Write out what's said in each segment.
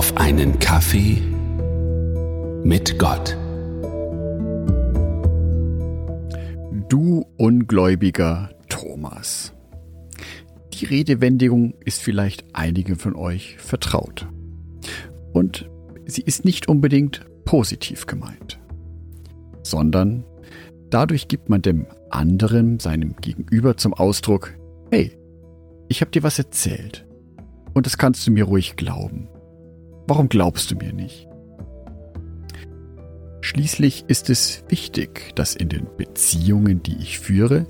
auf einen Kaffee mit Gott. Du ungläubiger Thomas. Die Redewendung ist vielleicht einigen von euch vertraut. Und sie ist nicht unbedingt positiv gemeint, sondern dadurch gibt man dem anderen, seinem Gegenüber zum Ausdruck, hey, ich habe dir was erzählt und das kannst du mir ruhig glauben. Warum glaubst du mir nicht? Schließlich ist es wichtig, dass in den Beziehungen, die ich führe,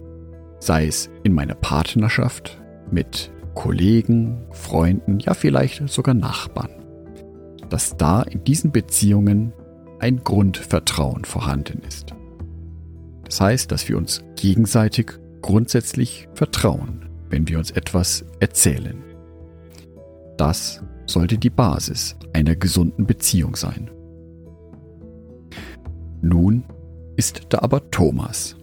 sei es in meiner Partnerschaft, mit Kollegen, Freunden, ja vielleicht sogar Nachbarn, dass da in diesen Beziehungen ein Grundvertrauen vorhanden ist. Das heißt, dass wir uns gegenseitig grundsätzlich vertrauen, wenn wir uns etwas erzählen. Das sollte die Basis einer gesunden Beziehung sein. Nun ist da aber Thomas,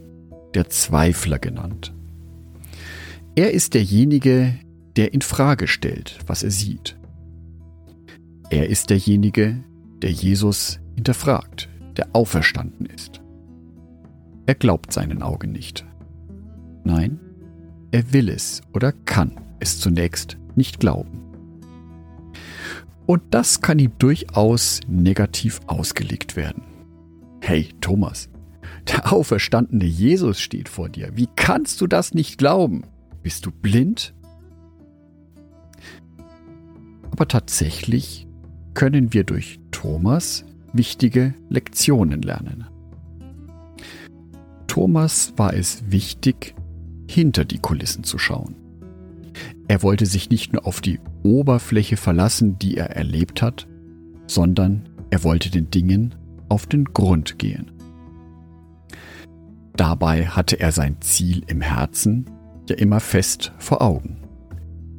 der Zweifler genannt. Er ist derjenige, der in Frage stellt, was er sieht. Er ist derjenige, der Jesus hinterfragt, der auferstanden ist. Er glaubt seinen Augen nicht. Nein, er will es oder kann es zunächst nicht glauben. Und das kann ihm durchaus negativ ausgelegt werden. Hey Thomas, der auferstandene Jesus steht vor dir. Wie kannst du das nicht glauben? Bist du blind? Aber tatsächlich können wir durch Thomas wichtige Lektionen lernen. Thomas war es wichtig, hinter die Kulissen zu schauen. Er wollte sich nicht nur auf die Oberfläche verlassen, die er erlebt hat, sondern er wollte den Dingen auf den Grund gehen. Dabei hatte er sein Ziel im Herzen ja immer fest vor Augen,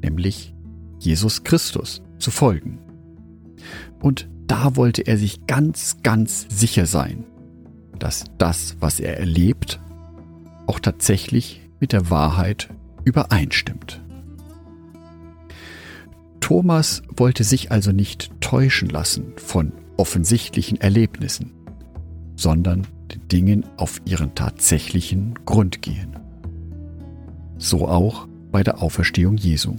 nämlich Jesus Christus zu folgen. Und da wollte er sich ganz, ganz sicher sein, dass das, was er erlebt, auch tatsächlich mit der Wahrheit übereinstimmt. Thomas wollte sich also nicht täuschen lassen von offensichtlichen Erlebnissen, sondern den Dingen auf ihren tatsächlichen Grund gehen. So auch bei der Auferstehung Jesu.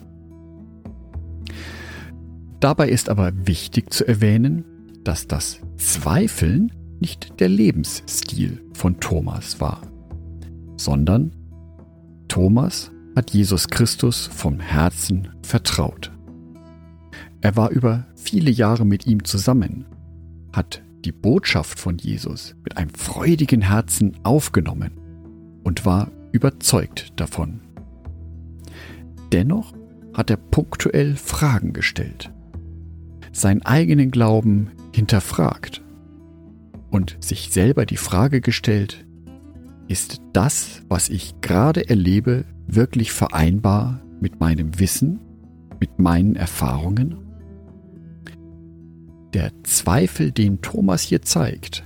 Dabei ist aber wichtig zu erwähnen, dass das Zweifeln nicht der Lebensstil von Thomas war, sondern Thomas hat Jesus Christus vom Herzen vertraut. Er war über viele Jahre mit ihm zusammen hat die Botschaft von Jesus mit einem freudigen Herzen aufgenommen und war überzeugt davon. Dennoch hat er punktuell Fragen gestellt, seinen eigenen Glauben hinterfragt und sich selber die Frage gestellt, ist das, was ich gerade erlebe, wirklich vereinbar mit meinem Wissen, mit meinen Erfahrungen? Der Zweifel, den Thomas hier zeigt,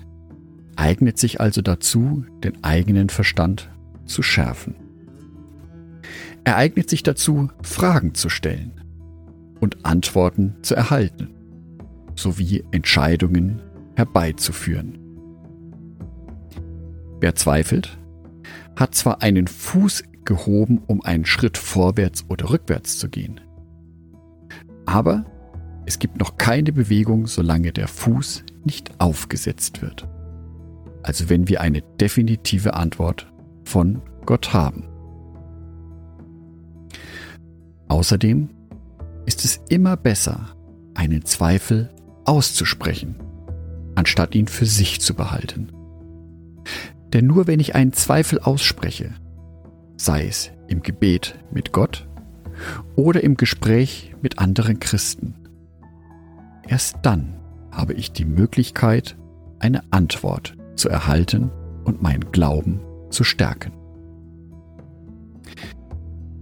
eignet sich also dazu, den eigenen Verstand zu schärfen. Er eignet sich dazu, Fragen zu stellen und Antworten zu erhalten, sowie Entscheidungen herbeizuführen. Wer zweifelt, hat zwar einen Fuß gehoben, um einen Schritt vorwärts oder rückwärts zu gehen, aber es gibt noch keine Bewegung, solange der Fuß nicht aufgesetzt wird. Also wenn wir eine definitive Antwort von Gott haben. Außerdem ist es immer besser, einen Zweifel auszusprechen, anstatt ihn für sich zu behalten. Denn nur wenn ich einen Zweifel ausspreche, sei es im Gebet mit Gott oder im Gespräch mit anderen Christen, Erst dann habe ich die Möglichkeit, eine Antwort zu erhalten und meinen Glauben zu stärken.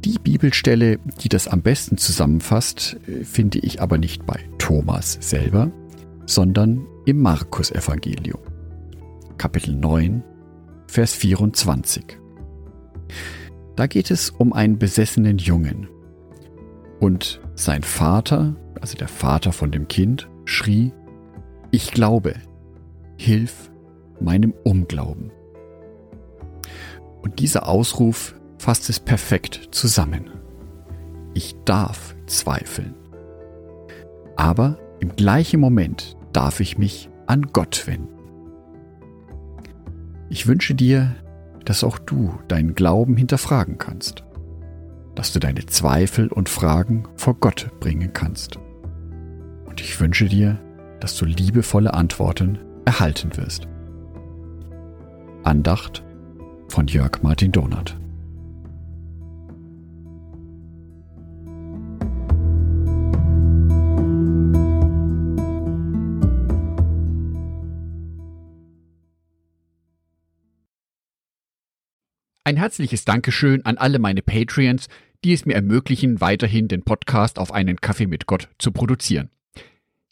Die Bibelstelle, die das am besten zusammenfasst, finde ich aber nicht bei Thomas selber, sondern im Markus-Evangelium, Kapitel 9, Vers 24. Da geht es um einen besessenen Jungen. Und sein Vater also der Vater von dem Kind, schrie, ich glaube, hilf meinem Unglauben. Und dieser Ausruf fasst es perfekt zusammen. Ich darf zweifeln. Aber im gleichen Moment darf ich mich an Gott wenden. Ich wünsche dir, dass auch du deinen Glauben hinterfragen kannst, dass du deine Zweifel und Fragen vor Gott bringen kannst. Ich wünsche dir, dass du liebevolle Antworten erhalten wirst. Andacht von Jörg Martin Donat. Ein herzliches Dankeschön an alle meine Patreons, die es mir ermöglichen, weiterhin den Podcast auf einen Kaffee mit Gott zu produzieren.